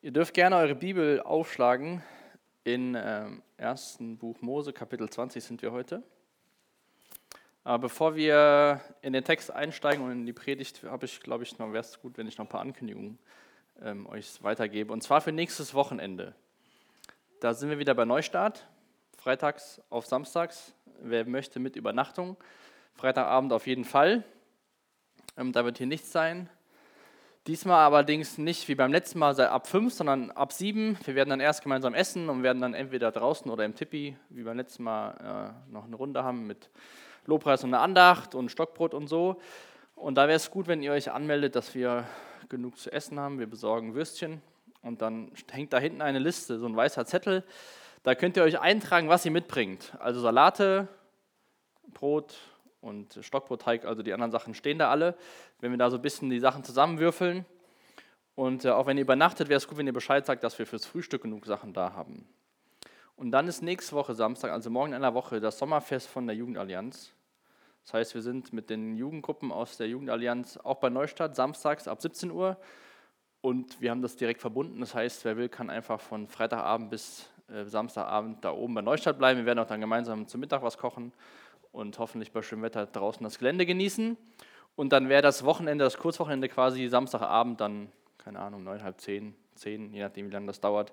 Ihr dürft gerne eure Bibel aufschlagen. In ähm, 1. Buch Mose, Kapitel 20 sind wir heute. Aber bevor wir in den Text einsteigen und in die Predigt, habe ich, glaube ich, noch wäre es gut, wenn ich noch ein paar Ankündigungen ähm, euch weitergebe. Und zwar für nächstes Wochenende. Da sind wir wieder bei Neustart, freitags auf samstags. Wer möchte mit Übernachtung? Freitagabend auf jeden Fall. Ähm, da wird hier nichts sein. Diesmal allerdings nicht wie beim letzten Mal ab 5, sondern ab 7. Wir werden dann erst gemeinsam essen und werden dann entweder draußen oder im Tippi, wie beim letzten Mal, äh, noch eine Runde haben mit Lobpreis und einer Andacht und Stockbrot und so. Und da wäre es gut, wenn ihr euch anmeldet, dass wir genug zu essen haben. Wir besorgen Würstchen und dann hängt da hinten eine Liste, so ein weißer Zettel. Da könnt ihr euch eintragen, was ihr mitbringt. Also Salate, Brot, und Stockbrotteig, also die anderen Sachen stehen da alle. Wenn wir da so ein bisschen die Sachen zusammenwürfeln und äh, auch wenn ihr übernachtet, wäre es gut, wenn ihr Bescheid sagt, dass wir fürs Frühstück genug Sachen da haben. Und dann ist nächste Woche Samstag, also morgen in einer Woche, das Sommerfest von der Jugendallianz. Das heißt, wir sind mit den Jugendgruppen aus der Jugendallianz auch bei Neustadt, samstags ab 17 Uhr. Und wir haben das direkt verbunden. Das heißt, wer will, kann einfach von Freitagabend bis äh, Samstagabend da oben bei Neustadt bleiben. Wir werden auch dann gemeinsam zum Mittag was kochen und hoffentlich bei schönem Wetter draußen das Gelände genießen. Und dann wäre das Wochenende, das Kurzwochenende quasi Samstagabend, dann, keine Ahnung, neun, halb zehn, zehn, je nachdem, wie lange das dauert,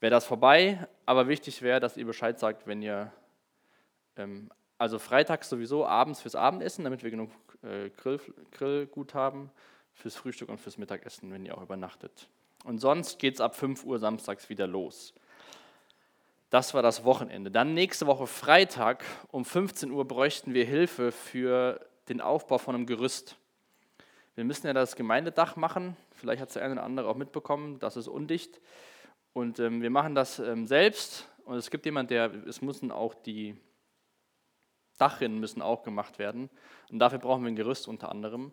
wäre das vorbei. Aber wichtig wäre, dass ihr Bescheid sagt, wenn ihr, ähm, also freitags sowieso abends fürs Abendessen, damit wir genug äh, Grill, Grillgut haben, fürs Frühstück und fürs Mittagessen, wenn ihr auch übernachtet. Und sonst geht es ab 5 Uhr samstags wieder los. Das war das Wochenende. Dann nächste Woche Freitag um 15 Uhr bräuchten wir Hilfe für den Aufbau von einem Gerüst. Wir müssen ja das Gemeindedach machen. Vielleicht hat es der eine oder andere auch mitbekommen. Das ist undicht. Und ähm, wir machen das ähm, selbst. Und es gibt jemanden, der, es müssen auch die Dachrinnen müssen auch gemacht werden. Und dafür brauchen wir ein Gerüst unter anderem.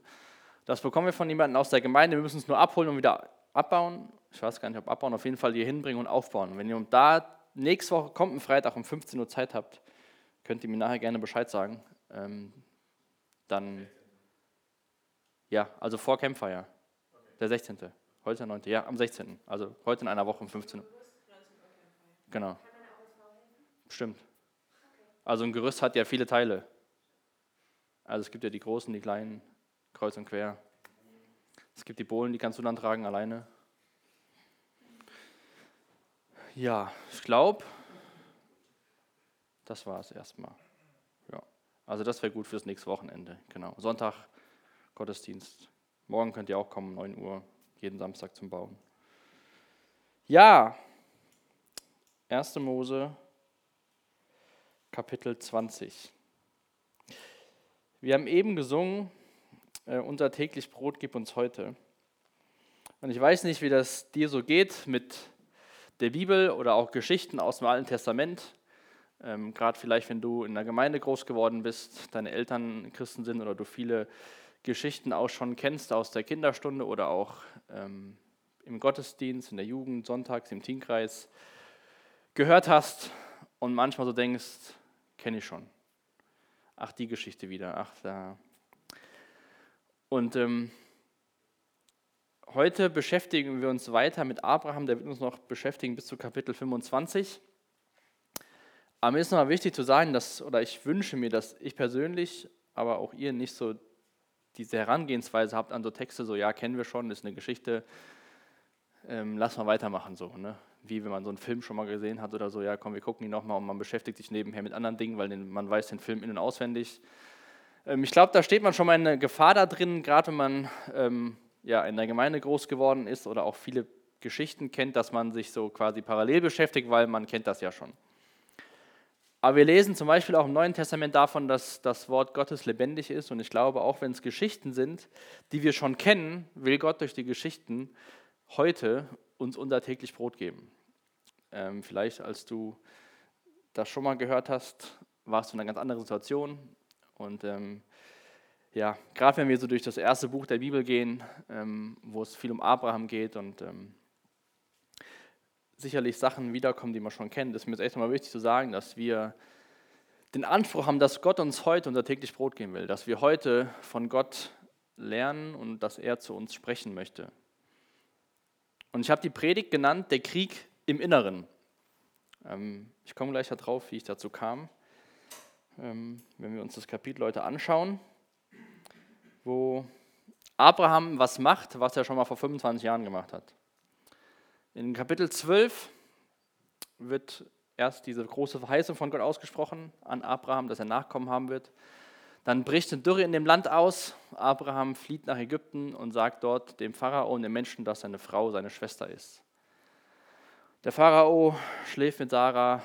Das bekommen wir von jemandem aus der Gemeinde. Wir müssen es nur abholen und wieder abbauen. Ich weiß gar nicht, ob abbauen, auf jeden Fall hier hinbringen und aufbauen. Wenn ihr da nächste Woche kommt ein Freitag um 15 Uhr Zeit habt, könnt ihr mir nachher gerne Bescheid sagen. Ähm, dann, ja, also vor Campfire, der 16. Heute der 9. Ja, am 16. Also heute in einer Woche um 15 Uhr. Genau. Stimmt. Also ein Gerüst hat ja viele Teile. Also es gibt ja die großen, die kleinen, kreuz und quer. Es gibt die Bohlen, die kannst du dann tragen alleine. Ja, ich glaube, das war es erstmal. Ja. Also das wäre gut fürs nächste Wochenende. Genau. Sonntag Gottesdienst. Morgen könnt ihr auch kommen, 9 Uhr, jeden Samstag zum Bauen. Ja, 1. Mose, Kapitel 20. Wir haben eben gesungen, äh, unser täglich Brot gib uns heute. Und ich weiß nicht, wie das dir so geht mit der Bibel oder auch Geschichten aus dem Alten Testament. Ähm, Gerade vielleicht, wenn du in der Gemeinde groß geworden bist, deine Eltern Christen sind oder du viele Geschichten auch schon kennst aus der Kinderstunde oder auch ähm, im Gottesdienst, in der Jugend, sonntags, im Teamkreis gehört hast und manchmal so denkst, kenne ich schon. Ach, die Geschichte wieder. Ach, da. Und ähm, Heute beschäftigen wir uns weiter mit Abraham, der wird uns noch beschäftigen bis zu Kapitel 25. Aber mir ist nochmal wichtig zu sagen, dass, oder ich wünsche mir, dass ich persönlich, aber auch ihr nicht so diese Herangehensweise habt an so Texte, so ja, kennen wir schon, ist eine Geschichte, ähm, lass mal weitermachen, so, ne? Wie wenn man so einen Film schon mal gesehen hat oder so, ja, komm, wir gucken ihn nochmal und man beschäftigt sich nebenher mit anderen Dingen, weil den, man weiß den Film in- und auswendig. Ähm, ich glaube, da steht man schon mal in eine Gefahr da drin, gerade wenn man ähm, ja, in der Gemeinde groß geworden ist oder auch viele Geschichten kennt, dass man sich so quasi parallel beschäftigt, weil man kennt das ja schon. Aber wir lesen zum Beispiel auch im Neuen Testament davon, dass das Wort Gottes lebendig ist. Und ich glaube, auch wenn es Geschichten sind, die wir schon kennen, will Gott durch die Geschichten heute uns unser täglich Brot geben. Ähm, vielleicht, als du das schon mal gehört hast, warst du in einer ganz anderen Situation. Und ähm, ja, gerade wenn wir so durch das erste Buch der Bibel gehen, ähm, wo es viel um Abraham geht und ähm, sicherlich Sachen wiederkommen, die man schon kennt, ist mir jetzt echt nochmal wichtig zu sagen, dass wir den Anspruch haben, dass Gott uns heute unser täglich Brot geben will, dass wir heute von Gott lernen und dass er zu uns sprechen möchte. Und ich habe die Predigt genannt, der Krieg im Inneren. Ähm, ich komme gleich darauf, wie ich dazu kam, ähm, wenn wir uns das Kapitel heute anschauen, wo Abraham was macht, was er schon mal vor 25 Jahren gemacht hat. In Kapitel 12 wird erst diese große Verheißung von Gott ausgesprochen an Abraham, dass er Nachkommen haben wird. Dann bricht eine Dürre in dem Land aus. Abraham flieht nach Ägypten und sagt dort dem Pharao und den Menschen, dass seine Frau seine Schwester ist. Der Pharao schläft mit Sarah,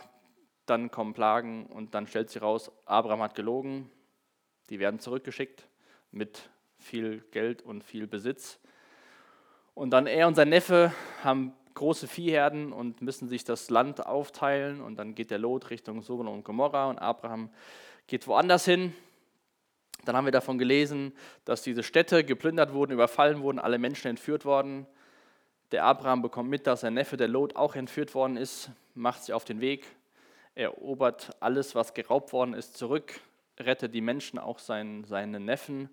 dann kommen Plagen und dann stellt sich raus, Abraham hat gelogen. Die werden zurückgeschickt mit viel Geld und viel Besitz. Und dann er und sein Neffe haben große Viehherden und müssen sich das Land aufteilen. Und dann geht der Lot Richtung Sodom und Gomorra und Abraham geht woanders hin. Dann haben wir davon gelesen, dass diese Städte geplündert wurden, überfallen wurden, alle Menschen entführt worden. Der Abraham bekommt mit, dass sein Neffe, der Lot, auch entführt worden ist, macht sich auf den Weg, erobert alles, was geraubt worden ist, zurück, rettet die Menschen, auch seinen, seinen Neffen.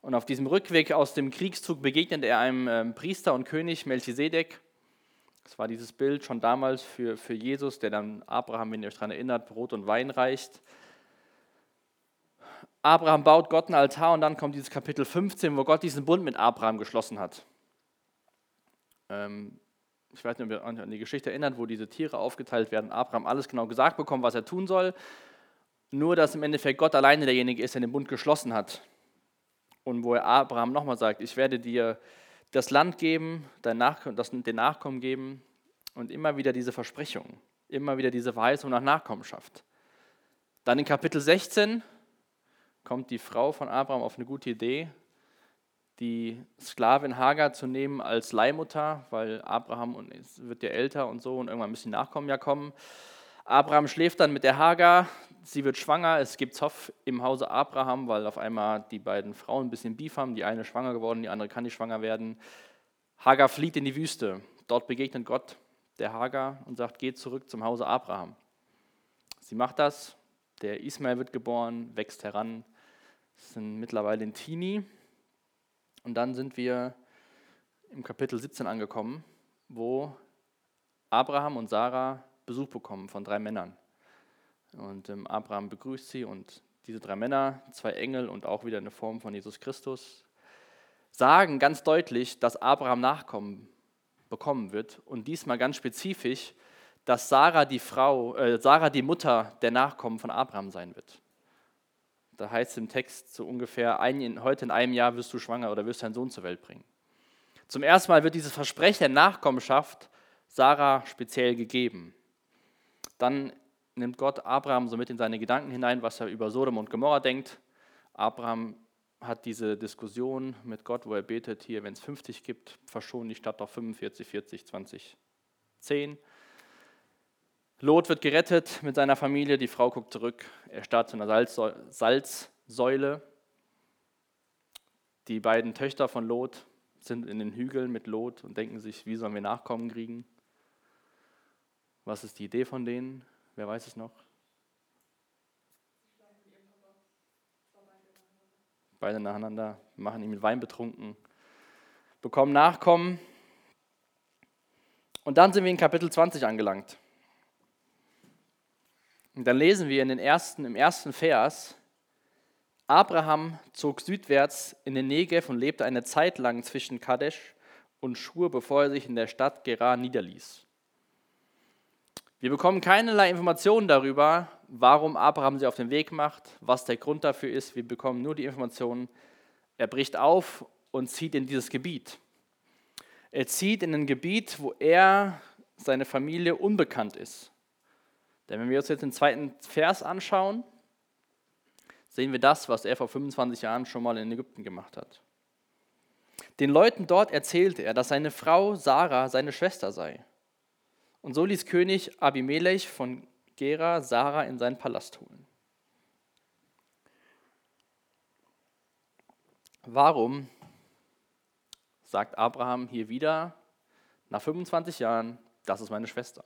Und auf diesem Rückweg aus dem Kriegszug begegnet er einem ähm, Priester und König Melchisedek. Das war dieses Bild schon damals für, für Jesus, der dann Abraham, wenn ihr euch daran erinnert, Brot und Wein reicht. Abraham baut Gott einen Altar und dann kommt dieses Kapitel 15, wo Gott diesen Bund mit Abraham geschlossen hat. Ähm, ich weiß nicht, ob ihr euch an die Geschichte erinnert, wo diese Tiere aufgeteilt werden. Abraham alles genau gesagt bekommt, was er tun soll. Nur, dass im Endeffekt Gott alleine derjenige ist, der den Bund geschlossen hat. Und wo er Abraham nochmal sagt, ich werde dir das Land geben, dein Nach das, den Nachkommen geben und immer wieder diese Versprechung, immer wieder diese Verheißung nach Nachkommenschaft. Dann in Kapitel 16 kommt die Frau von Abraham auf eine gute Idee, die Sklavin Hagar zu nehmen als Leihmutter, weil Abraham und wird ja älter und so und irgendwann müssen die Nachkommen ja kommen. Abraham schläft dann mit der Hagar, sie wird schwanger, es gibt Zoff im Hause Abraham, weil auf einmal die beiden Frauen ein bisschen Beef haben, die eine schwanger geworden, die andere kann nicht schwanger werden. Hagar flieht in die Wüste, dort begegnet Gott der Hagar und sagt, geht zurück zum Hause Abraham. Sie macht das, der Ismael wird geboren, wächst heran, sind mittlerweile in Teenie. Und dann sind wir im Kapitel 17 angekommen, wo Abraham und Sarah Besuch bekommen von drei Männern. Und ähm, Abraham begrüßt sie und diese drei Männer, zwei Engel und auch wieder eine Form von Jesus Christus, sagen ganz deutlich, dass Abraham Nachkommen bekommen wird und diesmal ganz spezifisch, dass Sarah die Frau, äh, Sarah die Mutter der Nachkommen von Abraham sein wird. Da heißt es im Text so ungefähr, ein, heute in einem Jahr wirst du schwanger oder wirst deinen Sohn zur Welt bringen. Zum ersten Mal wird dieses Versprechen der Nachkommenschaft Sarah speziell gegeben. Dann nimmt Gott Abraham so mit in seine Gedanken hinein, was er über Sodom und Gomorra denkt. Abraham hat diese Diskussion mit Gott, wo er betet, hier, wenn es 50 gibt, verschonen die Stadt doch 45, 40, 20, 10. Lot wird gerettet mit seiner Familie, die Frau guckt zurück, er starrt zu einer Salzsäule. Die beiden Töchter von Lot sind in den Hügeln mit Lot und denken sich, wie sollen wir Nachkommen kriegen? Was ist die Idee von denen? Wer weiß es noch? Beide nacheinander, machen ihn mit Wein betrunken, bekommen Nachkommen. Und dann sind wir in Kapitel 20 angelangt. Und dann lesen wir in den ersten, im ersten Vers, Abraham zog südwärts in den Negev und lebte eine Zeit lang zwischen Kadesh und Schur, bevor er sich in der Stadt Gerar niederließ. Wir bekommen keinerlei Informationen darüber, warum Abraham sich auf den Weg macht, was der Grund dafür ist. Wir bekommen nur die Informationen, er bricht auf und zieht in dieses Gebiet. Er zieht in ein Gebiet, wo er, seine Familie unbekannt ist. Denn wenn wir uns jetzt den zweiten Vers anschauen, sehen wir das, was er vor 25 Jahren schon mal in Ägypten gemacht hat. Den Leuten dort erzählte er, dass seine Frau Sarah seine Schwester sei. Und so ließ König Abimelech von Gera Sarah in seinen Palast holen. Warum sagt Abraham hier wieder nach 25 Jahren, das ist meine Schwester?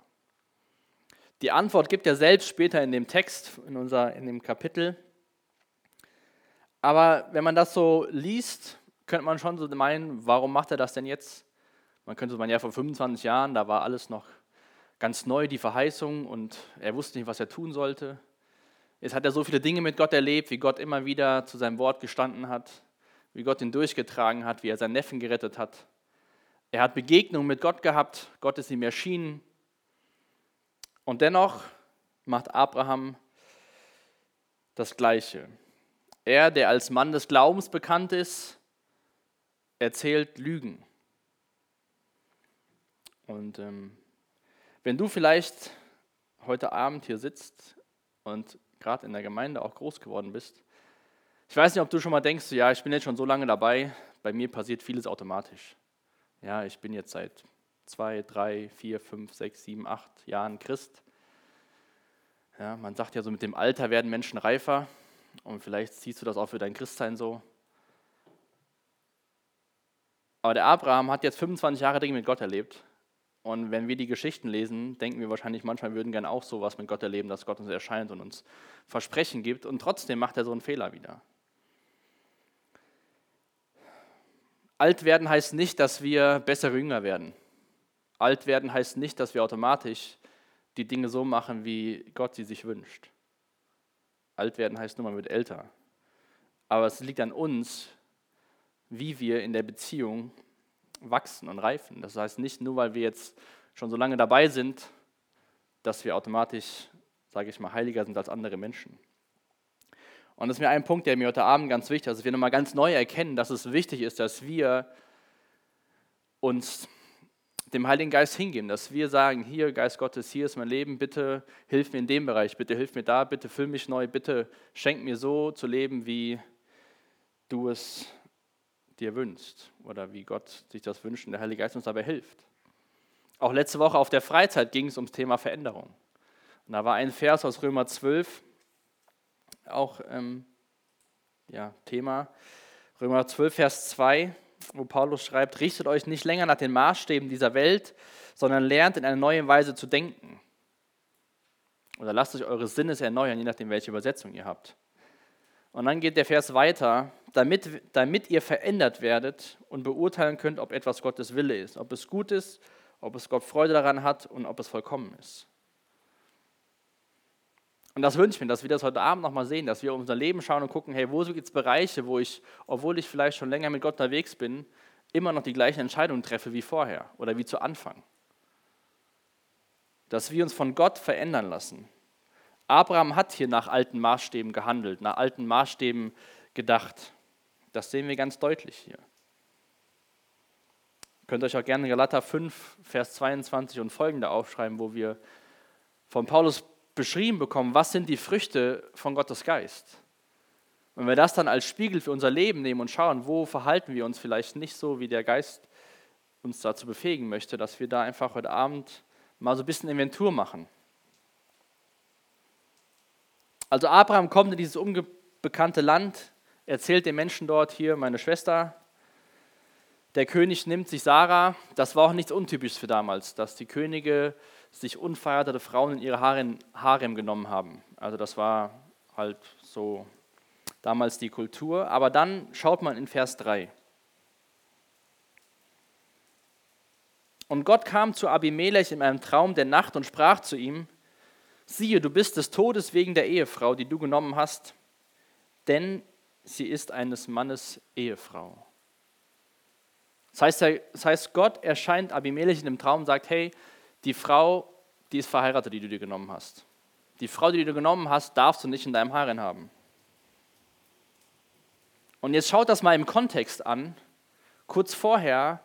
Die Antwort gibt er selbst später in dem Text, in, unser, in dem Kapitel. Aber wenn man das so liest, könnte man schon so meinen, warum macht er das denn jetzt? Man könnte sagen, ja, vor 25 Jahren, da war alles noch ganz neu, die Verheißung, und er wusste nicht, was er tun sollte. Jetzt hat er so viele Dinge mit Gott erlebt, wie Gott immer wieder zu seinem Wort gestanden hat, wie Gott ihn durchgetragen hat, wie er seinen Neffen gerettet hat. Er hat Begegnungen mit Gott gehabt, Gott ist ihm erschienen. Und dennoch macht Abraham das Gleiche. Er, der als Mann des Glaubens bekannt ist, erzählt Lügen. Und ähm, wenn du vielleicht heute Abend hier sitzt und gerade in der Gemeinde auch groß geworden bist, ich weiß nicht, ob du schon mal denkst, ja, ich bin jetzt schon so lange dabei, bei mir passiert vieles automatisch. Ja, ich bin jetzt seit zwei, drei, vier, fünf, sechs, sieben, acht Jahren Christ. Ja, man sagt ja so, mit dem Alter werden Menschen reifer und vielleicht siehst du das auch für dein Christsein so. Aber der Abraham hat jetzt 25 Jahre Dinge mit Gott erlebt. Und wenn wir die Geschichten lesen, denken wir wahrscheinlich manchmal, wir würden gerne auch sowas mit Gott erleben, dass Gott uns erscheint und uns Versprechen gibt. Und trotzdem macht er so einen Fehler wieder. Alt werden heißt nicht, dass wir bessere Jünger werden. Alt werden heißt nicht, dass wir automatisch die Dinge so machen, wie Gott sie sich wünscht. Alt werden heißt nur, man wird älter. Aber es liegt an uns, wie wir in der Beziehung wachsen und reifen. Das heißt nicht nur, weil wir jetzt schon so lange dabei sind, dass wir automatisch, sage ich mal, heiliger sind als andere Menschen. Und das ist mir ein Punkt, der mir heute Abend ganz wichtig ist, dass wir nochmal ganz neu erkennen, dass es wichtig ist, dass wir uns dem Heiligen Geist hingeben, dass wir sagen, hier Geist Gottes, hier ist mein Leben, bitte hilf mir in dem Bereich, bitte hilf mir da, bitte füll mich neu, bitte schenk mir so zu leben, wie du es dir wünschst oder wie Gott sich das wünscht und der Heilige Geist uns dabei hilft. Auch letzte Woche auf der Freizeit ging es ums Thema Veränderung. Und da war ein Vers aus Römer 12, auch ähm, ja, Thema. Römer 12, Vers 2 wo Paulus schreibt, richtet euch nicht länger nach den Maßstäben dieser Welt, sondern lernt in einer neuen Weise zu denken. Oder lasst euch eure Sinnes erneuern, je nachdem, welche Übersetzung ihr habt. Und dann geht der Vers weiter, damit, damit ihr verändert werdet und beurteilen könnt, ob etwas Gottes Wille ist, ob es gut ist, ob es Gott Freude daran hat und ob es vollkommen ist. Und das wünsche ich mir, dass wir das heute Abend nochmal sehen, dass wir unser Leben schauen und gucken, hey, wo gibt es Bereiche, wo ich, obwohl ich vielleicht schon länger mit Gott unterwegs bin, immer noch die gleichen Entscheidungen treffe wie vorher oder wie zu Anfang. Dass wir uns von Gott verändern lassen. Abraham hat hier nach alten Maßstäben gehandelt, nach alten Maßstäben gedacht. Das sehen wir ganz deutlich hier. Ihr könnt euch auch gerne Galater 5, Vers 22 und folgende aufschreiben, wo wir von Paulus beschrieben bekommen, was sind die Früchte von Gottes Geist. Wenn wir das dann als Spiegel für unser Leben nehmen und schauen, wo verhalten wir uns vielleicht nicht so, wie der Geist uns dazu befähigen möchte, dass wir da einfach heute Abend mal so ein bisschen Inventur machen. Also Abraham kommt in dieses unbekannte Land, erzählt den Menschen dort hier, meine Schwester, der König nimmt sich Sarah. Das war auch nichts Untypisches für damals, dass die Könige sich unverheiratete Frauen in ihre Harem genommen haben. Also das war halt so damals die Kultur. Aber dann schaut man in Vers 3. Und Gott kam zu Abimelech in einem Traum der Nacht und sprach zu ihm, siehe, du bist des Todes wegen der Ehefrau, die du genommen hast, denn sie ist eines Mannes Ehefrau. Das heißt, das heißt, Gott erscheint Abimelech in dem Traum und sagt, hey, die Frau, die ist verheiratet, die du dir genommen hast. Die Frau, die du genommen hast, darfst du nicht in deinem Harem haben. Und jetzt schaut das mal im Kontext an. Kurz vorher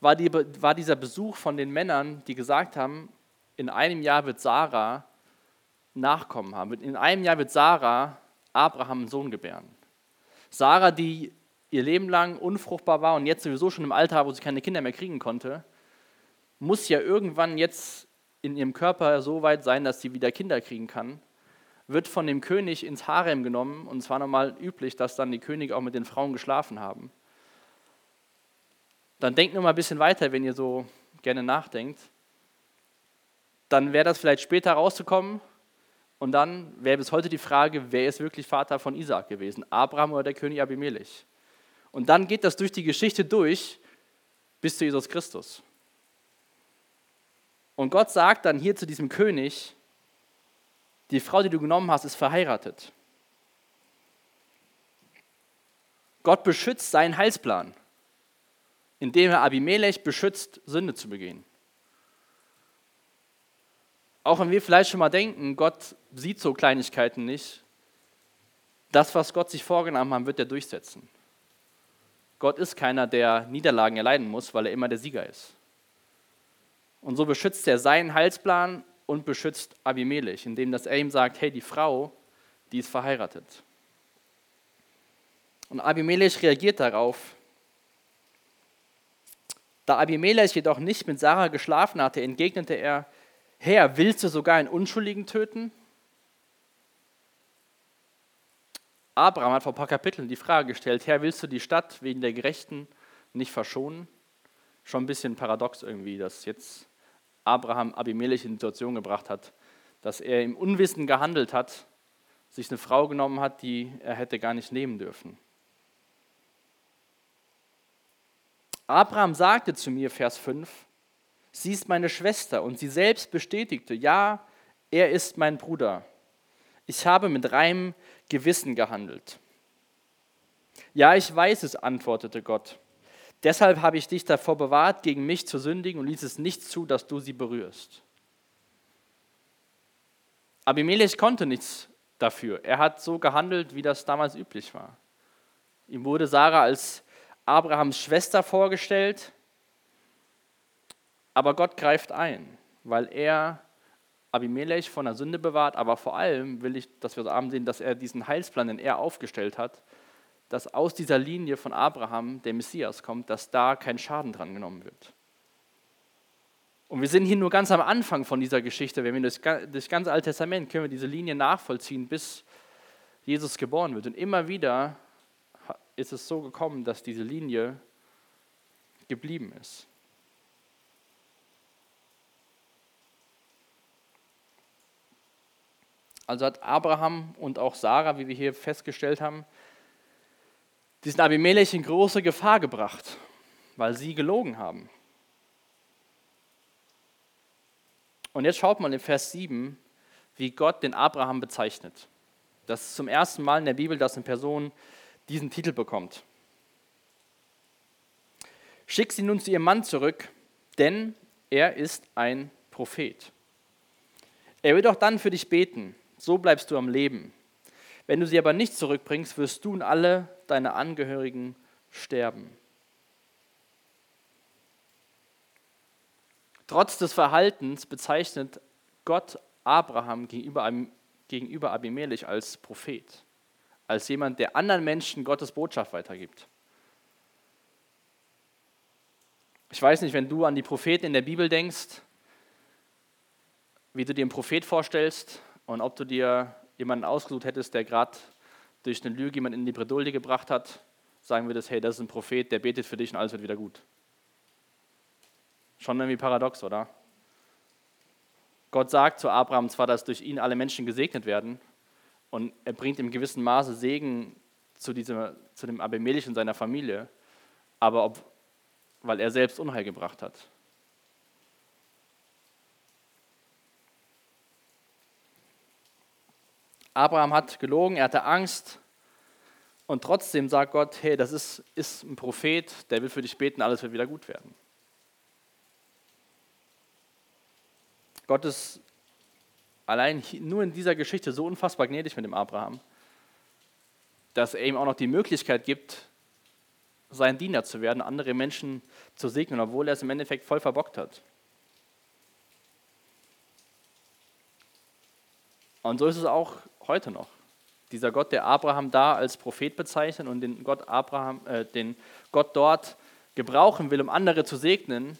war, die, war dieser Besuch von den Männern, die gesagt haben, in einem Jahr wird Sarah Nachkommen haben. In einem Jahr wird Sarah Abraham einen Sohn gebären. Sarah, die ihr Leben lang unfruchtbar war und jetzt sowieso schon im Alter, wo sie keine Kinder mehr kriegen konnte, muss ja irgendwann jetzt in ihrem Körper so weit sein, dass sie wieder Kinder kriegen kann, wird von dem König ins Harem genommen und zwar normal üblich, dass dann die Könige auch mit den Frauen geschlafen haben. Dann denkt nur mal ein bisschen weiter, wenn ihr so gerne nachdenkt. Dann wäre das vielleicht später rauszukommen und dann wäre bis heute die Frage, wer ist wirklich Vater von Isaac gewesen, Abraham oder der König Abimelech? Und dann geht das durch die Geschichte durch bis zu Jesus Christus. Und Gott sagt dann hier zu diesem König, die Frau, die du genommen hast, ist verheiratet. Gott beschützt seinen Heilsplan, indem er Abimelech beschützt, Sünde zu begehen. Auch wenn wir vielleicht schon mal denken, Gott sieht so Kleinigkeiten nicht, das, was Gott sich vorgenommen hat, wird er durchsetzen. Gott ist keiner, der Niederlagen erleiden muss, weil er immer der Sieger ist. Und so beschützt er seinen Heilsplan und beschützt Abimelech, indem dass er ihm sagt, hey, die Frau, die ist verheiratet. Und Abimelech reagiert darauf. Da Abimelech jedoch nicht mit Sarah geschlafen hatte, entgegnete er, Herr, willst du sogar einen Unschuldigen töten? Abraham hat vor ein paar Kapiteln die Frage gestellt, Herr, willst du die Stadt wegen der Gerechten nicht verschonen? Schon ein bisschen paradox irgendwie, dass jetzt Abraham Abimelech in die Situation gebracht hat, dass er im Unwissen gehandelt hat, sich eine Frau genommen hat, die er hätte gar nicht nehmen dürfen. Abraham sagte zu mir, Vers 5, sie ist meine Schwester und sie selbst bestätigte, ja, er ist mein Bruder. Ich habe mit reinem Gewissen gehandelt. Ja, ich weiß es, antwortete Gott. Deshalb habe ich dich davor bewahrt, gegen mich zu sündigen und ließ es nicht zu, dass du sie berührst. Abimelech konnte nichts dafür. Er hat so gehandelt, wie das damals üblich war. Ihm wurde Sarah als Abrahams Schwester vorgestellt, aber Gott greift ein, weil er Abimelech von der Sünde bewahrt, aber vor allem will ich, dass wir so Abend sehen, dass er diesen Heilsplan, den er aufgestellt hat, dass aus dieser Linie von Abraham der Messias kommt, dass da kein Schaden dran genommen wird. Und wir sind hier nur ganz am Anfang von dieser Geschichte. Wenn wir durch das ganze Alte Testament können wir diese Linie nachvollziehen, bis Jesus geboren wird. Und immer wieder ist es so gekommen, dass diese Linie geblieben ist. Also hat Abraham und auch Sarah, wie wir hier festgestellt haben, diesen Abimelech in große Gefahr gebracht, weil sie gelogen haben. Und jetzt schaut mal in Vers 7, wie Gott den Abraham bezeichnet. Das ist zum ersten Mal in der Bibel, dass eine Person diesen Titel bekommt. Schick sie nun zu ihrem Mann zurück, denn er ist ein Prophet. Er wird auch dann für dich beten, so bleibst du am Leben. Wenn du sie aber nicht zurückbringst, wirst du und alle deine Angehörigen sterben. Trotz des Verhaltens bezeichnet Gott Abraham gegenüber, gegenüber Abimelech als Prophet als jemand, der anderen Menschen Gottes Botschaft weitergibt. Ich weiß nicht, wenn du an die Propheten in der Bibel denkst, wie du dir einen Prophet vorstellst und ob du dir jemanden ausgesucht hättest, der gerade durch eine Lüge jemanden in die Bredouille gebracht hat, sagen wir das, hey, das ist ein Prophet, der betet für dich und alles wird wieder gut. Schon irgendwie paradox, oder? Gott sagt zu Abraham zwar, dass durch ihn alle Menschen gesegnet werden, und er bringt im gewissen Maße Segen zu, diesem, zu dem Abimelech und seiner Familie, aber ob, weil er selbst Unheil gebracht hat. Abraham hat gelogen, er hatte Angst und trotzdem sagt Gott, hey, das ist, ist ein Prophet, der will für dich beten, alles wird wieder gut werden. Gott ist allein nur in dieser Geschichte so unfassbar gnädig mit dem Abraham, dass er ihm auch noch die Möglichkeit gibt, sein Diener zu werden, andere Menschen zu segnen, obwohl er es im Endeffekt voll verbockt hat. Und so ist es auch heute noch. Dieser Gott, der Abraham da als Prophet bezeichnet und den Gott, Abraham, äh, den Gott dort gebrauchen will, um andere zu segnen,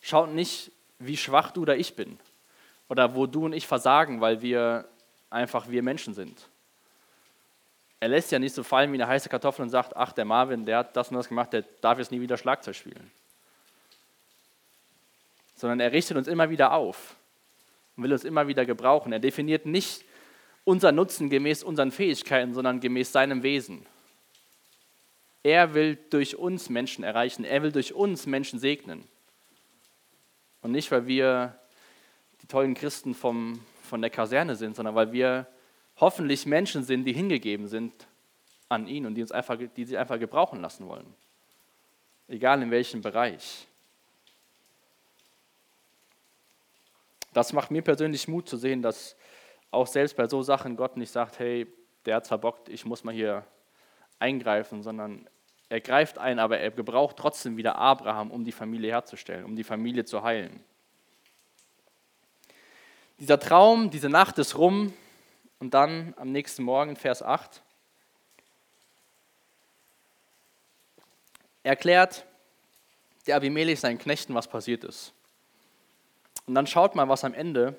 schaut nicht, wie schwach du oder ich bin, oder wo du und ich versagen, weil wir einfach wir Menschen sind. Er lässt ja nicht so fallen wie eine heiße Kartoffel und sagt, ach, der Marvin, der hat das und das gemacht, der darf jetzt nie wieder Schlagzeug spielen. Sondern er richtet uns immer wieder auf und will uns immer wieder gebrauchen. Er definiert nicht unser Nutzen gemäß unseren Fähigkeiten, sondern gemäß seinem Wesen. Er will durch uns Menschen erreichen. Er will durch uns Menschen segnen. Und nicht, weil wir die tollen Christen vom, von der Kaserne sind, sondern weil wir hoffentlich Menschen sind, die hingegeben sind an ihn und die, uns einfach, die sich einfach gebrauchen lassen wollen. Egal in welchem Bereich. Das macht mir persönlich Mut zu sehen, dass auch selbst bei so Sachen Gott nicht sagt, hey, der hat verbockt, ich muss mal hier eingreifen, sondern er greift ein, aber er gebraucht trotzdem wieder Abraham, um die Familie herzustellen, um die Familie zu heilen. Dieser Traum, diese Nacht ist rum und dann am nächsten Morgen, Vers 8, erklärt der Abimelech seinen Knechten, was passiert ist. Und dann schaut mal, was am Ende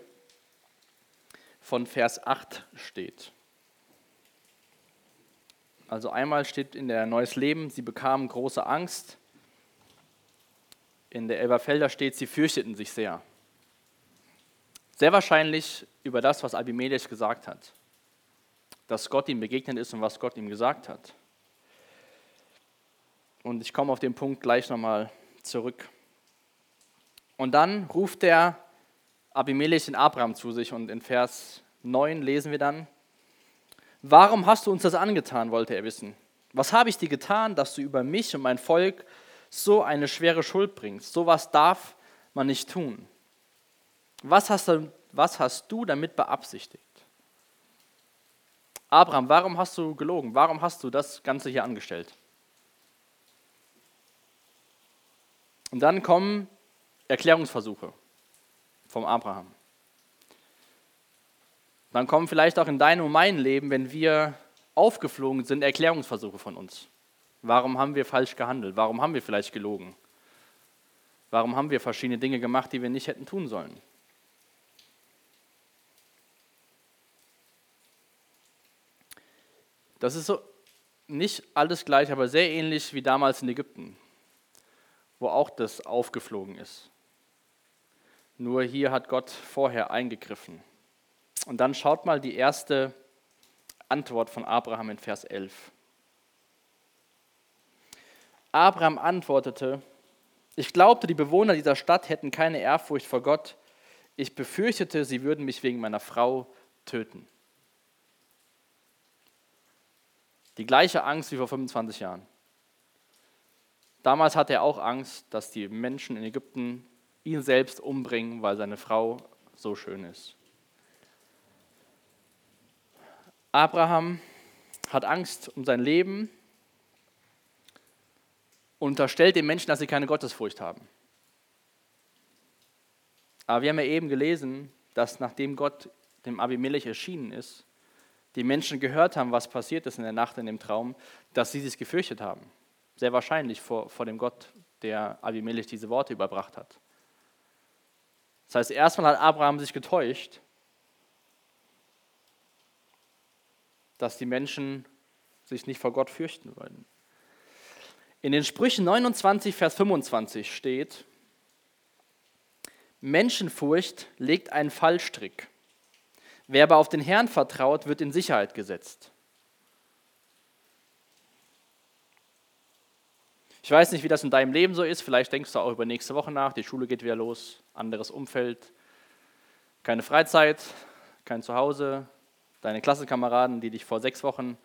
von Vers 8 steht. Also einmal steht in der Neues Leben, sie bekamen große Angst. In der Elberfelder steht, sie fürchteten sich sehr. Sehr wahrscheinlich über das, was Abimelech gesagt hat. Dass Gott ihm begegnet ist und was Gott ihm gesagt hat. Und ich komme auf den Punkt gleich nochmal zurück. Und dann ruft der Abimelech den Abraham zu sich und in Vers 9 lesen wir dann, Warum hast du uns das angetan, wollte er wissen. Was habe ich dir getan, dass du über mich und mein Volk so eine schwere Schuld bringst? So was darf man nicht tun. Was hast, du, was hast du damit beabsichtigt? Abraham, warum hast du gelogen? Warum hast du das Ganze hier angestellt? Und dann kommen Erklärungsversuche vom Abraham. Dann kommen vielleicht auch in deinem und meinem Leben, wenn wir aufgeflogen sind, Erklärungsversuche von uns. Warum haben wir falsch gehandelt? Warum haben wir vielleicht gelogen? Warum haben wir verschiedene Dinge gemacht, die wir nicht hätten tun sollen? Das ist so nicht alles gleich, aber sehr ähnlich wie damals in Ägypten, wo auch das aufgeflogen ist. Nur hier hat Gott vorher eingegriffen. Und dann schaut mal die erste Antwort von Abraham in Vers 11. Abraham antwortete, ich glaubte, die Bewohner dieser Stadt hätten keine Ehrfurcht vor Gott. Ich befürchtete, sie würden mich wegen meiner Frau töten. Die gleiche Angst wie vor 25 Jahren. Damals hatte er auch Angst, dass die Menschen in Ägypten ihn selbst umbringen, weil seine Frau so schön ist. Abraham hat Angst um sein Leben und unterstellt den Menschen, dass sie keine Gottesfurcht haben. Aber wir haben ja eben gelesen, dass nachdem Gott dem Abimelech erschienen ist, die Menschen gehört haben, was passiert ist in der Nacht in dem Traum, dass sie sich gefürchtet haben. Sehr wahrscheinlich vor, vor dem Gott, der Abimelech diese Worte überbracht hat. Das heißt, erstmal hat Abraham sich getäuscht, dass die Menschen sich nicht vor Gott fürchten wollen. In den Sprüchen 29, Vers 25 steht, Menschenfurcht legt einen Fallstrick. Wer aber auf den Herrn vertraut, wird in Sicherheit gesetzt. Ich weiß nicht, wie das in deinem Leben so ist. Vielleicht denkst du auch über nächste Woche nach. Die Schule geht wieder los, anderes Umfeld, keine Freizeit, kein Zuhause. Deine Klassenkameraden, die dich vor sechs Wochen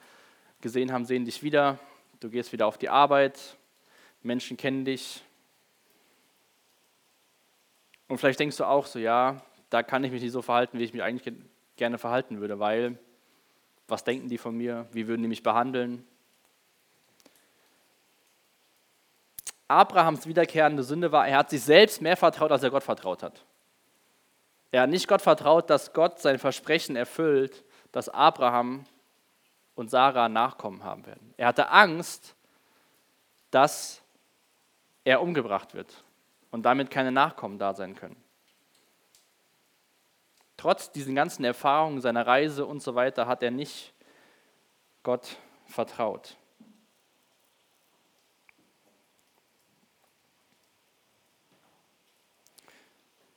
gesehen haben, sehen dich wieder. Du gehst wieder auf die Arbeit. Menschen kennen dich. Und vielleicht denkst du auch so, ja, da kann ich mich nicht so verhalten, wie ich mich eigentlich gerne verhalten würde, weil was denken die von mir? Wie würden die mich behandeln? Abrahams wiederkehrende Sünde war, er hat sich selbst mehr vertraut, als er Gott vertraut hat. Er hat nicht Gott vertraut, dass Gott sein Versprechen erfüllt, dass Abraham und Sarah Nachkommen haben werden. Er hatte Angst, dass er umgebracht wird und damit keine Nachkommen da sein können. Trotz diesen ganzen Erfahrungen seiner Reise und so weiter hat er nicht Gott vertraut.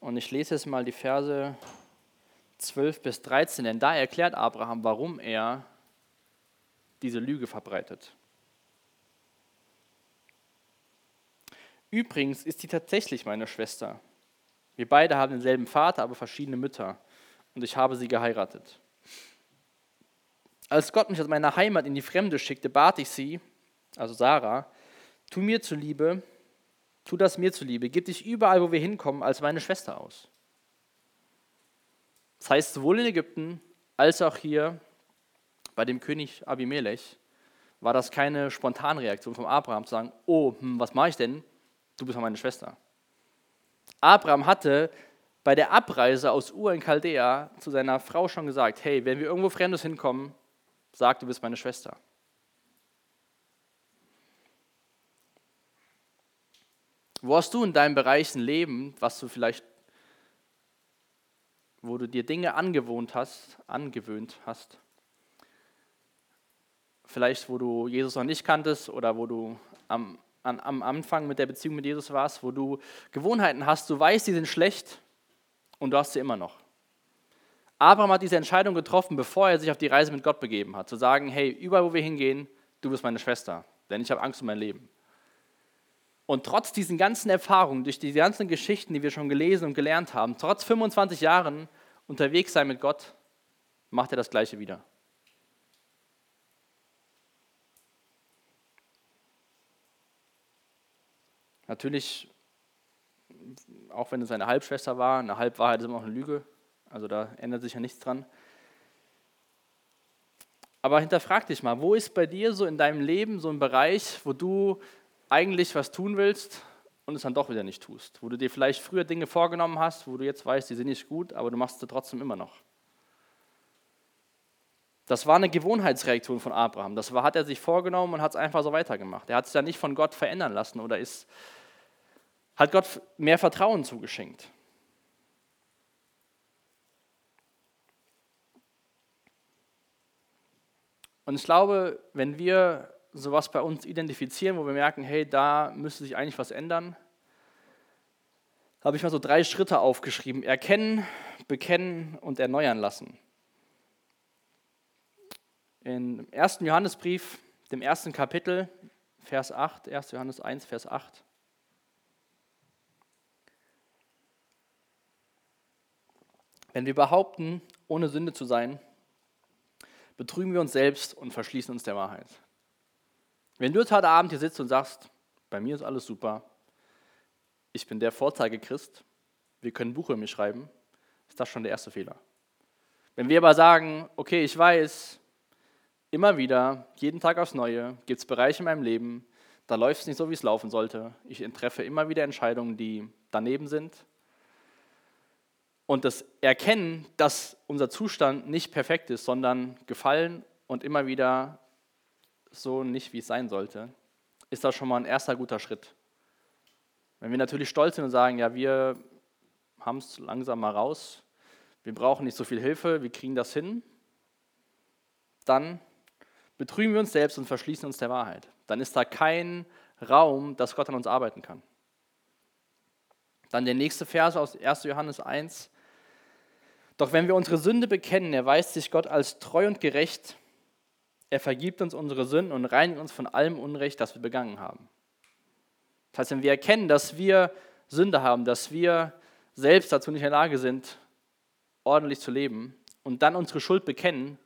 Und ich lese jetzt mal die Verse 12 bis 13, denn da erklärt Abraham, warum er diese Lüge verbreitet. Übrigens ist sie tatsächlich meine Schwester. Wir beide haben denselben Vater, aber verschiedene Mütter. Und ich habe sie geheiratet. Als Gott mich aus meiner Heimat in die Fremde schickte, bat ich sie, also Sarah, tu mir zuliebe, tu das mir zuliebe, gib dich überall, wo wir hinkommen, als meine Schwester aus. Das heißt, sowohl in Ägypten als auch hier bei dem König Abimelech war das keine Spontanreaktion von Abraham zu sagen, oh, hm, was mache ich denn? Du bist meine Schwester. Abraham hatte bei der Abreise aus Ur in Chaldea zu seiner Frau schon gesagt, hey, wenn wir irgendwo Fremdes hinkommen, sag, du bist meine Schwester. Wo hast du in deinem Bereich ein Leben, was du vielleicht, wo du dir Dinge angewohnt hast, angewöhnt hast? Vielleicht, wo du Jesus noch nicht kanntest oder wo du am, an, am Anfang mit der Beziehung mit Jesus warst, wo du Gewohnheiten hast, du weißt, die sind schlecht und du hast sie immer noch. Abraham hat diese Entscheidung getroffen, bevor er sich auf die Reise mit Gott begeben hat, zu sagen, hey, überall wo wir hingehen, du bist meine Schwester, denn ich habe Angst um mein Leben. Und trotz diesen ganzen Erfahrungen, durch die ganzen Geschichten, die wir schon gelesen und gelernt haben, trotz 25 Jahren unterwegs sein mit Gott, macht er das Gleiche wieder. Natürlich, auch wenn es eine Halbschwester war, eine Halbwahrheit ist immer noch eine Lüge, also da ändert sich ja nichts dran. Aber hinterfrag dich mal, wo ist bei dir so in deinem Leben so ein Bereich, wo du eigentlich was tun willst und es dann doch wieder nicht tust. Wo du dir vielleicht früher Dinge vorgenommen hast, wo du jetzt weißt, die sind nicht gut, aber du machst sie trotzdem immer noch. Das war eine Gewohnheitsreaktion von Abraham. Das war, hat er sich vorgenommen und hat es einfach so weitergemacht. Er hat sich ja nicht von Gott verändern lassen oder ist, hat Gott mehr Vertrauen zugeschenkt. Und ich glaube, wenn wir sowas bei uns identifizieren, wo wir merken, hey, da müsste sich eigentlich was ändern, habe ich mal so drei Schritte aufgeschrieben. Erkennen, bekennen und erneuern lassen. Im ersten Johannesbrief, dem ersten Kapitel, Vers 8, 1. Johannes 1, Vers 8. Wenn wir behaupten, ohne Sünde zu sein, betrügen wir uns selbst und verschließen uns der Wahrheit. Wenn du jetzt heute Abend hier sitzt und sagst, bei mir ist alles super, ich bin der Vorzeigechrist, wir können ein Buch über mich schreiben, ist das schon der erste Fehler. Wenn wir aber sagen, okay, ich weiß, immer wieder, jeden Tag aufs Neue, gibt es Bereiche in meinem Leben, da läuft es nicht so, wie es laufen sollte. Ich treffe immer wieder Entscheidungen, die daneben sind. Und das Erkennen, dass unser Zustand nicht perfekt ist, sondern gefallen und immer wieder so nicht, wie es sein sollte, ist das schon mal ein erster guter Schritt. Wenn wir natürlich stolz sind und sagen, ja, wir haben es langsam mal raus, wir brauchen nicht so viel Hilfe, wir kriegen das hin, dann betrügen wir uns selbst und verschließen uns der Wahrheit. Dann ist da kein Raum, dass Gott an uns arbeiten kann. Dann der nächste Vers aus 1. Johannes 1. Doch wenn wir unsere Sünde bekennen, erweist sich Gott als treu und gerecht, er vergibt uns unsere Sünden und reinigt uns von allem Unrecht, das wir begangen haben. Das heißt, wenn wir erkennen, dass wir Sünde haben, dass wir selbst dazu nicht in der Lage sind, ordentlich zu leben und dann unsere Schuld bekennen,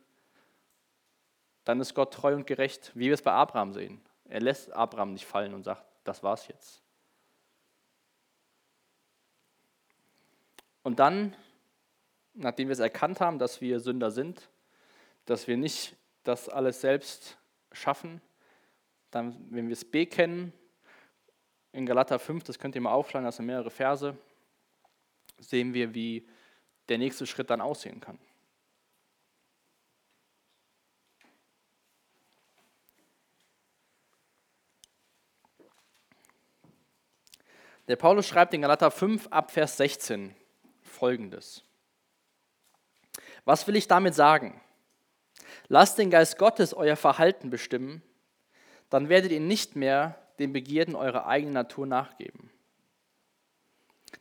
dann ist Gott treu und gerecht, wie wir es bei Abraham sehen. Er lässt Abraham nicht fallen und sagt, das war's jetzt. Und dann, nachdem wir es erkannt haben, dass wir Sünder sind, dass wir nicht das alles selbst schaffen. Dann, wenn wir es B kennen, in Galater 5, das könnt ihr mal aufschlagen, das sind mehrere Verse, sehen wir, wie der nächste Schritt dann aussehen kann. Der Paulus schreibt in Galater 5 ab Vers 16 folgendes. Was will ich damit sagen? Lasst den Geist Gottes euer Verhalten bestimmen, dann werdet ihr nicht mehr den Begierden eurer eigenen Natur nachgeben.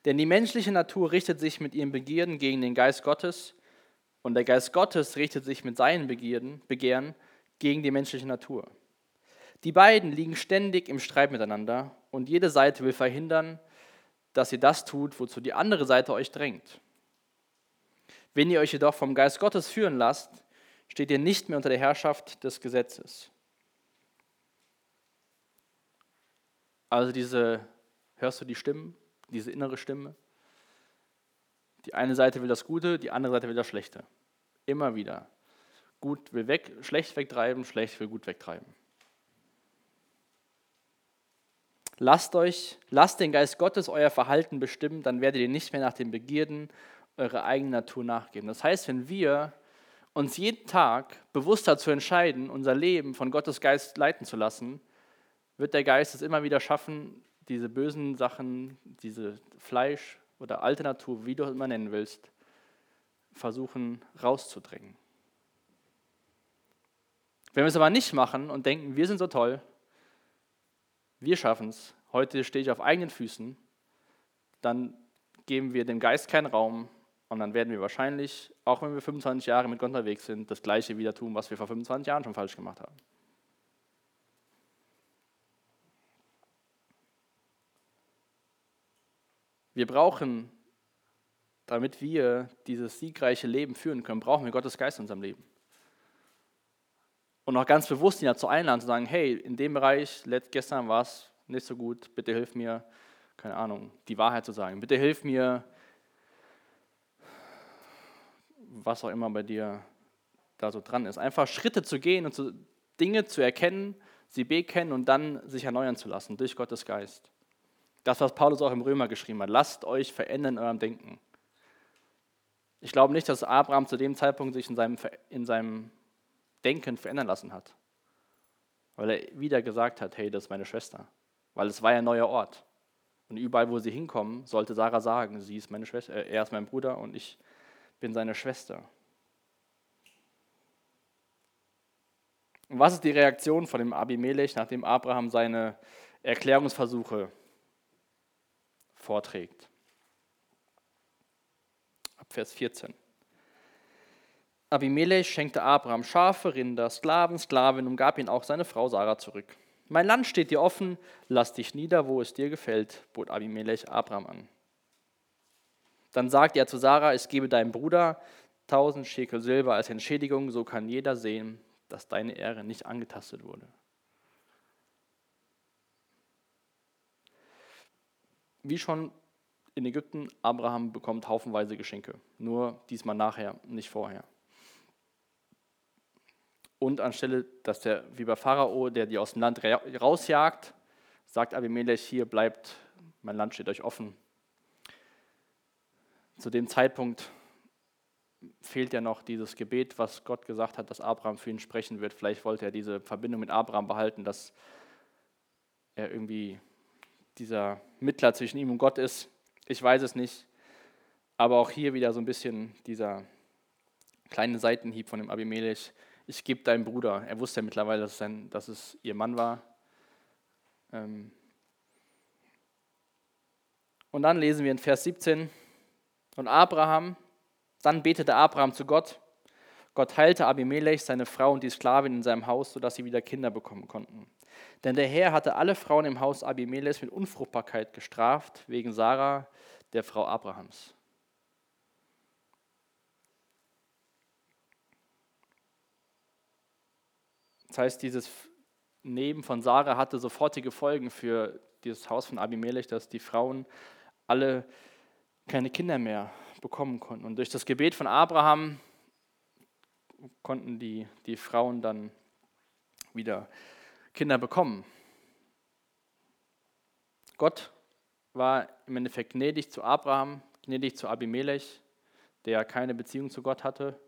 Denn die menschliche Natur richtet sich mit ihren Begierden gegen den Geist Gottes und der Geist Gottes richtet sich mit seinen Begierden, Begehren gegen die menschliche Natur. Die beiden liegen ständig im Streit miteinander und jede Seite will verhindern, dass ihr das tut, wozu die andere Seite euch drängt. Wenn ihr euch jedoch vom Geist Gottes führen lasst, steht ihr nicht mehr unter der Herrschaft des Gesetzes. Also diese, hörst du die Stimmen, diese innere Stimme? Die eine Seite will das Gute, die andere Seite will das Schlechte. Immer wieder. Gut will weg, schlecht wegtreiben, schlecht will gut wegtreiben. Lasst euch, lasst den Geist Gottes euer Verhalten bestimmen, dann werdet ihr nicht mehr nach den Begierden eurer eigenen Natur nachgeben. Das heißt, wenn wir uns jeden Tag bewusst dazu entscheiden, unser Leben von Gottes Geist leiten zu lassen, wird der Geist es immer wieder schaffen, diese bösen Sachen, diese Fleisch oder alte Natur, wie du es immer nennen willst, versuchen rauszudrängen. Wenn wir es aber nicht machen und denken, wir sind so toll, wir schaffen es, heute stehe ich auf eigenen Füßen, dann geben wir dem Geist keinen Raum und dann werden wir wahrscheinlich, auch wenn wir 25 Jahre mit Gott unterwegs sind, das Gleiche wieder tun, was wir vor 25 Jahren schon falsch gemacht haben. Wir brauchen, damit wir dieses siegreiche Leben führen können, brauchen wir Gottes Geist in unserem Leben. Und auch ganz bewusst ihn dazu einladen, zu sagen, hey, in dem Bereich, gestern war es nicht so gut, bitte hilf mir, keine Ahnung, die Wahrheit zu sagen. Bitte hilf mir, was auch immer bei dir da so dran ist. Einfach Schritte zu gehen und zu, Dinge zu erkennen, sie bekennen und dann sich erneuern zu lassen durch Gottes Geist. Das, was Paulus auch im Römer geschrieben hat. Lasst euch verändern in eurem Denken. Ich glaube nicht, dass Abraham zu dem Zeitpunkt sich in seinem, in seinem Denken verändern lassen hat. Weil er wieder gesagt hat, hey, das ist meine Schwester. Weil es war ja ein neuer Ort. Und überall, wo sie hinkommen, sollte Sarah sagen, sie ist meine Schwester, äh, er ist mein Bruder und ich bin seine Schwester. Und was ist die Reaktion von dem Abimelech, nachdem Abraham seine Erklärungsversuche vorträgt? Ab Vers 14. Abimelech schenkte Abraham Schafe, Rinder, Sklaven, Sklavinnen und gab ihm auch seine Frau Sarah zurück. Mein Land steht dir offen, lass dich nieder, wo es dir gefällt, bot Abimelech Abraham an. Dann sagte er zu Sarah, ich gebe deinem Bruder tausend Schekel Silber als Entschädigung, so kann jeder sehen, dass deine Ehre nicht angetastet wurde. Wie schon in Ägypten, Abraham bekommt haufenweise Geschenke, nur diesmal nachher, nicht vorher. Und anstelle, dass der, wie bei Pharao, der die aus dem Land rausjagt, sagt Abimelech, hier bleibt, mein Land steht euch offen. Zu dem Zeitpunkt fehlt ja noch dieses Gebet, was Gott gesagt hat, dass Abraham für ihn sprechen wird. Vielleicht wollte er diese Verbindung mit Abraham behalten, dass er irgendwie dieser Mittler zwischen ihm und Gott ist. Ich weiß es nicht. Aber auch hier wieder so ein bisschen dieser kleine Seitenhieb von dem Abimelech ich gebe deinem Bruder. Er wusste ja mittlerweile, dass es, sein, dass es ihr Mann war. Ähm und dann lesen wir in Vers 17, und Abraham, dann betete Abraham zu Gott. Gott heilte Abimelech, seine Frau und die Sklavin in seinem Haus, sodass sie wieder Kinder bekommen konnten. Denn der Herr hatte alle Frauen im Haus Abimelechs mit Unfruchtbarkeit gestraft, wegen Sarah, der Frau Abrahams. Das heißt, dieses Neben von Sarah hatte sofortige Folgen für dieses Haus von Abimelech, dass die Frauen alle keine Kinder mehr bekommen konnten. Und durch das Gebet von Abraham konnten die, die Frauen dann wieder Kinder bekommen. Gott war im Endeffekt gnädig zu Abraham, gnädig zu Abimelech, der keine Beziehung zu Gott hatte.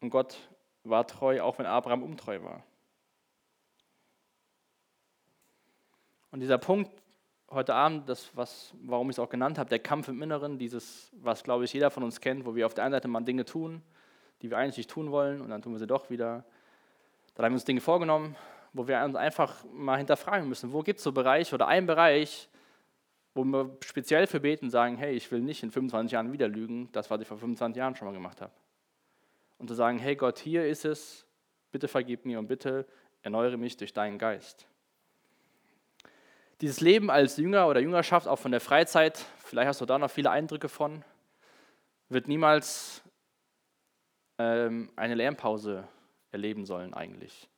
Und Gott war treu, auch wenn Abraham untreu war. Und dieser Punkt heute Abend, das, was, warum ich es auch genannt habe, der Kampf im Inneren, dieses, was glaube ich jeder von uns kennt, wo wir auf der einen Seite mal Dinge tun, die wir eigentlich nicht tun wollen und dann tun wir sie doch wieder. Dann haben wir uns Dinge vorgenommen, wo wir uns einfach mal hinterfragen müssen, wo gibt es so Bereiche oder einen Bereich, wo wir speziell für beten sagen, hey, ich will nicht in 25 Jahren wieder lügen, das, was ich vor 25 Jahren schon mal gemacht habe und zu sagen, hey Gott, hier ist es, bitte vergib mir und bitte erneuere mich durch deinen Geist. Dieses Leben als Jünger oder Jüngerschaft, auch von der Freizeit, vielleicht hast du da noch viele Eindrücke von, wird niemals ähm, eine Lernpause erleben sollen eigentlich.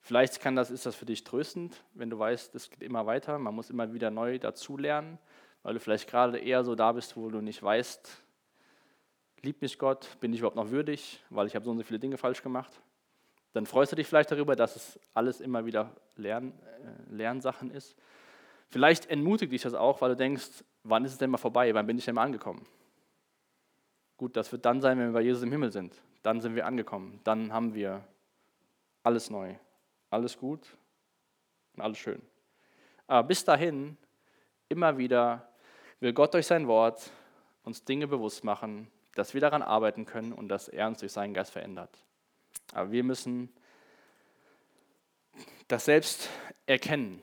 Vielleicht kann das, ist das für dich tröstend, wenn du weißt, es geht immer weiter, man muss immer wieder neu dazulernen, weil du vielleicht gerade eher so da bist, wo du nicht weißt, liebt mich Gott, bin ich überhaupt noch würdig, weil ich habe so und so viele Dinge falsch gemacht. Dann freust du dich vielleicht darüber, dass es alles immer wieder Lern, äh, Lernsachen ist. Vielleicht entmutigt dich das auch, weil du denkst, wann ist es denn mal vorbei, wann bin ich denn mal angekommen? Gut, das wird dann sein, wenn wir bei Jesus im Himmel sind. Dann sind wir angekommen. Dann haben wir alles neu. Alles gut und alles schön. Aber bis dahin, immer wieder will Gott durch sein Wort uns Dinge bewusst machen, dass wir daran arbeiten können und dass er uns durch seinen Geist verändert. Aber wir müssen das selbst erkennen.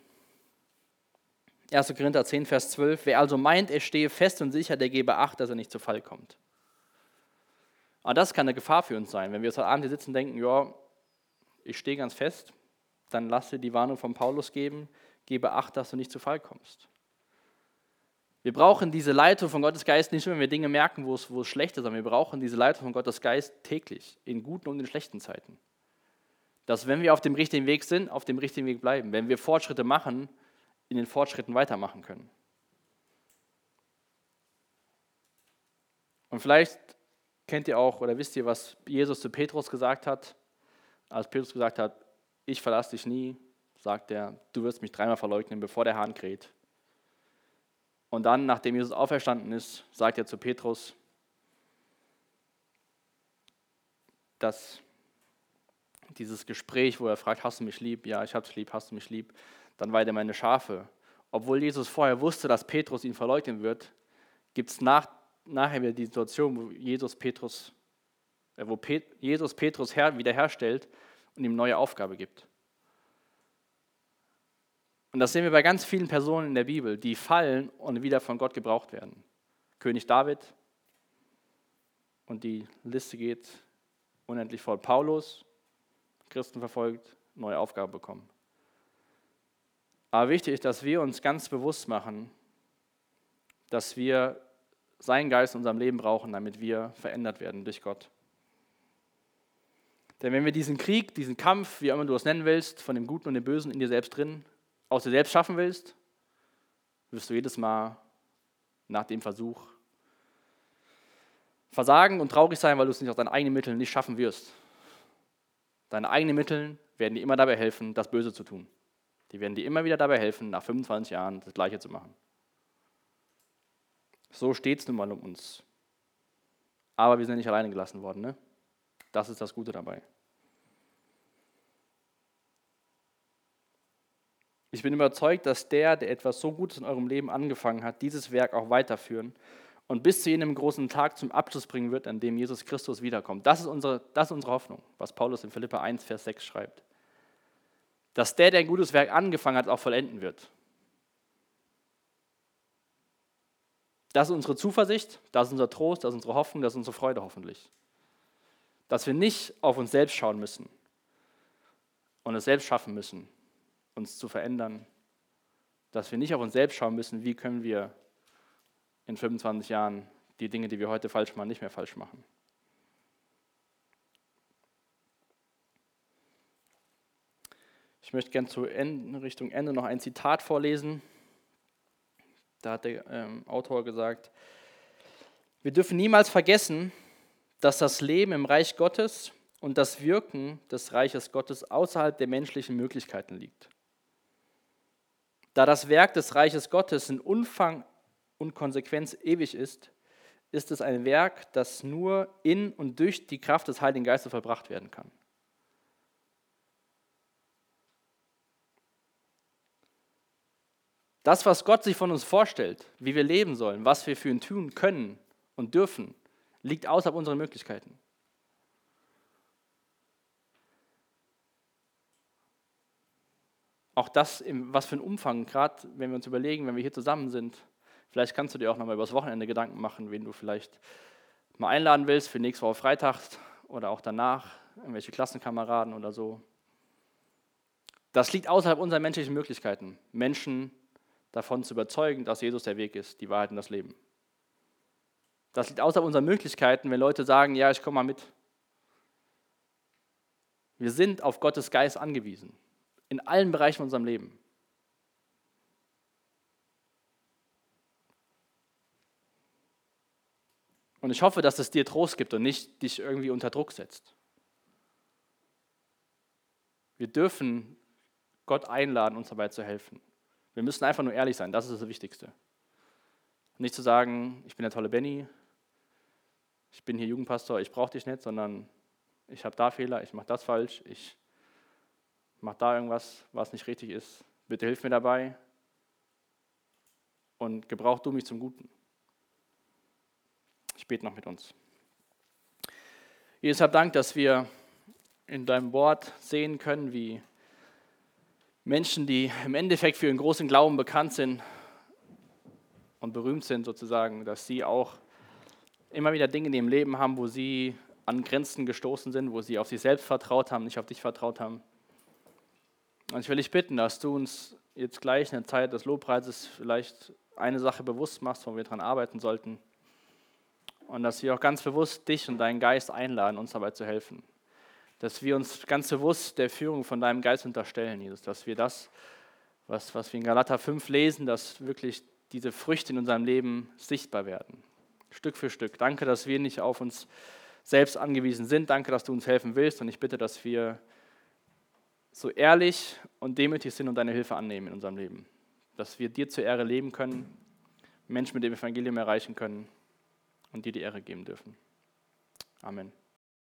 1. Korinther 10, Vers 12. Wer also meint, er stehe fest und sicher, der gebe Acht, dass er nicht zu Fall kommt. Aber das kann eine Gefahr für uns sein. Wenn wir heute Abend hier sitzen und denken, ja, ich stehe ganz fest, dann lass dir die Warnung von Paulus geben, gebe Acht, dass du nicht zu Fall kommst. Wir brauchen diese Leitung von Gottes Geist nicht nur, wenn wir Dinge merken, wo es, wo es schlecht ist, sondern wir brauchen diese Leitung von Gottes Geist täglich, in guten und in schlechten Zeiten. Dass wenn wir auf dem richtigen Weg sind, auf dem richtigen Weg bleiben. Wenn wir Fortschritte machen, in den Fortschritten weitermachen können. Und vielleicht kennt ihr auch oder wisst ihr, was Jesus zu Petrus gesagt hat? Als Petrus gesagt hat, ich verlasse dich nie, sagt er, du wirst mich dreimal verleugnen, bevor der Hahn kräht. Und dann, nachdem Jesus auferstanden ist, sagt er zu Petrus, dass dieses Gespräch, wo er fragt, hast du mich lieb? Ja, ich dich lieb, hast du mich lieb? Dann weide meine Schafe. Obwohl Jesus vorher wusste, dass Petrus ihn verleugnen wird, gibt es nach nachher wieder die Situation, wo Jesus Petrus, äh, wo Pet, Jesus Petrus her, wiederherstellt und ihm neue Aufgabe gibt. Und das sehen wir bei ganz vielen Personen in der Bibel, die fallen und wieder von Gott gebraucht werden. König David und die Liste geht unendlich voll. Paulus, Christen verfolgt, neue Aufgabe bekommen. Aber wichtig ist, dass wir uns ganz bewusst machen, dass wir seinen Geist in unserem Leben brauchen, damit wir verändert werden durch Gott. Denn wenn wir diesen Krieg, diesen Kampf, wie immer du es nennen willst, von dem Guten und dem Bösen in dir selbst drin, aus dir selbst schaffen willst, wirst du jedes Mal nach dem Versuch versagen und traurig sein, weil du es nicht aus deinen eigenen Mitteln nicht schaffen wirst. Deine eigenen Mittel werden dir immer dabei helfen, das Böse zu tun. Die werden dir immer wieder dabei helfen, nach 25 Jahren das Gleiche zu machen. So steht es nun mal um uns. Aber wir sind nicht alleine gelassen worden. Ne? Das ist das Gute dabei. Ich bin überzeugt, dass der, der etwas so Gutes in eurem Leben angefangen hat, dieses Werk auch weiterführen und bis zu jenem großen Tag zum Abschluss bringen wird, an dem Jesus Christus wiederkommt. Das ist unsere, das ist unsere Hoffnung, was Paulus in Philippa 1, Vers 6 schreibt. Dass der, der ein gutes Werk angefangen hat, auch vollenden wird. Das ist unsere Zuversicht, das ist unser Trost, das ist unsere Hoffnung, das ist unsere Freude hoffentlich. Dass wir nicht auf uns selbst schauen müssen und es selbst schaffen müssen, uns zu verändern. Dass wir nicht auf uns selbst schauen müssen, wie können wir in 25 Jahren die Dinge, die wir heute falsch machen, nicht mehr falsch machen. Ich möchte gerne zu Ende, Richtung Ende noch ein Zitat vorlesen. Da hat der ähm, Autor gesagt, wir dürfen niemals vergessen, dass das Leben im Reich Gottes und das Wirken des Reiches Gottes außerhalb der menschlichen Möglichkeiten liegt. Da das Werk des Reiches Gottes in Umfang und Konsequenz ewig ist, ist es ein Werk, das nur in und durch die Kraft des Heiligen Geistes vollbracht werden kann. Das, was Gott sich von uns vorstellt, wie wir leben sollen, was wir für ihn tun können und dürfen, liegt außerhalb unserer Möglichkeiten. Auch das, was für ein Umfang, gerade wenn wir uns überlegen, wenn wir hier zusammen sind, vielleicht kannst du dir auch nochmal übers Wochenende Gedanken machen, wen du vielleicht mal einladen willst für nächste Woche Freitag oder auch danach, irgendwelche Klassenkameraden oder so. Das liegt außerhalb unserer menschlichen Möglichkeiten, Menschen davon zu überzeugen, dass Jesus der Weg ist, die Wahrheit und das Leben. Das liegt außerhalb unserer Möglichkeiten, wenn Leute sagen, ja, ich komme mal mit. Wir sind auf Gottes Geist angewiesen, in allen Bereichen unserem Leben. Und ich hoffe, dass es dir Trost gibt und nicht dich irgendwie unter Druck setzt. Wir dürfen Gott einladen, uns dabei zu helfen. Wir müssen einfach nur ehrlich sein, das ist das Wichtigste. Nicht zu sagen, ich bin der tolle Benny, ich bin hier Jugendpastor, ich brauche dich nicht, sondern ich habe da Fehler, ich mache das falsch, ich mache da irgendwas, was nicht richtig ist. Bitte hilf mir dabei und gebrauch du mich zum Guten. Ich bete noch mit uns. Jesus, hab Dank, dass wir in deinem Wort sehen können, wie Menschen, die im Endeffekt für ihren großen Glauben bekannt sind und berühmt sind sozusagen, dass sie auch immer wieder Dinge in ihrem Leben haben, wo sie an Grenzen gestoßen sind, wo sie auf sich selbst vertraut haben, nicht auf dich vertraut haben. Und ich will dich bitten, dass du uns jetzt gleich in der Zeit des Lobpreises vielleicht eine Sache bewusst machst, wo wir daran arbeiten sollten. Und dass wir auch ganz bewusst dich und deinen Geist einladen, uns dabei zu helfen. Dass wir uns ganz bewusst der Führung von deinem Geist unterstellen, Jesus. Dass wir das, was, was wir in Galater 5 lesen, dass wirklich diese Früchte in unserem Leben sichtbar werden. Stück für Stück. Danke, dass wir nicht auf uns selbst angewiesen sind. Danke, dass du uns helfen willst. Und ich bitte, dass wir so ehrlich und demütig sind und deine Hilfe annehmen in unserem Leben. Dass wir dir zur Ehre leben können, Menschen mit dem Evangelium erreichen können und dir die Ehre geben dürfen. Amen.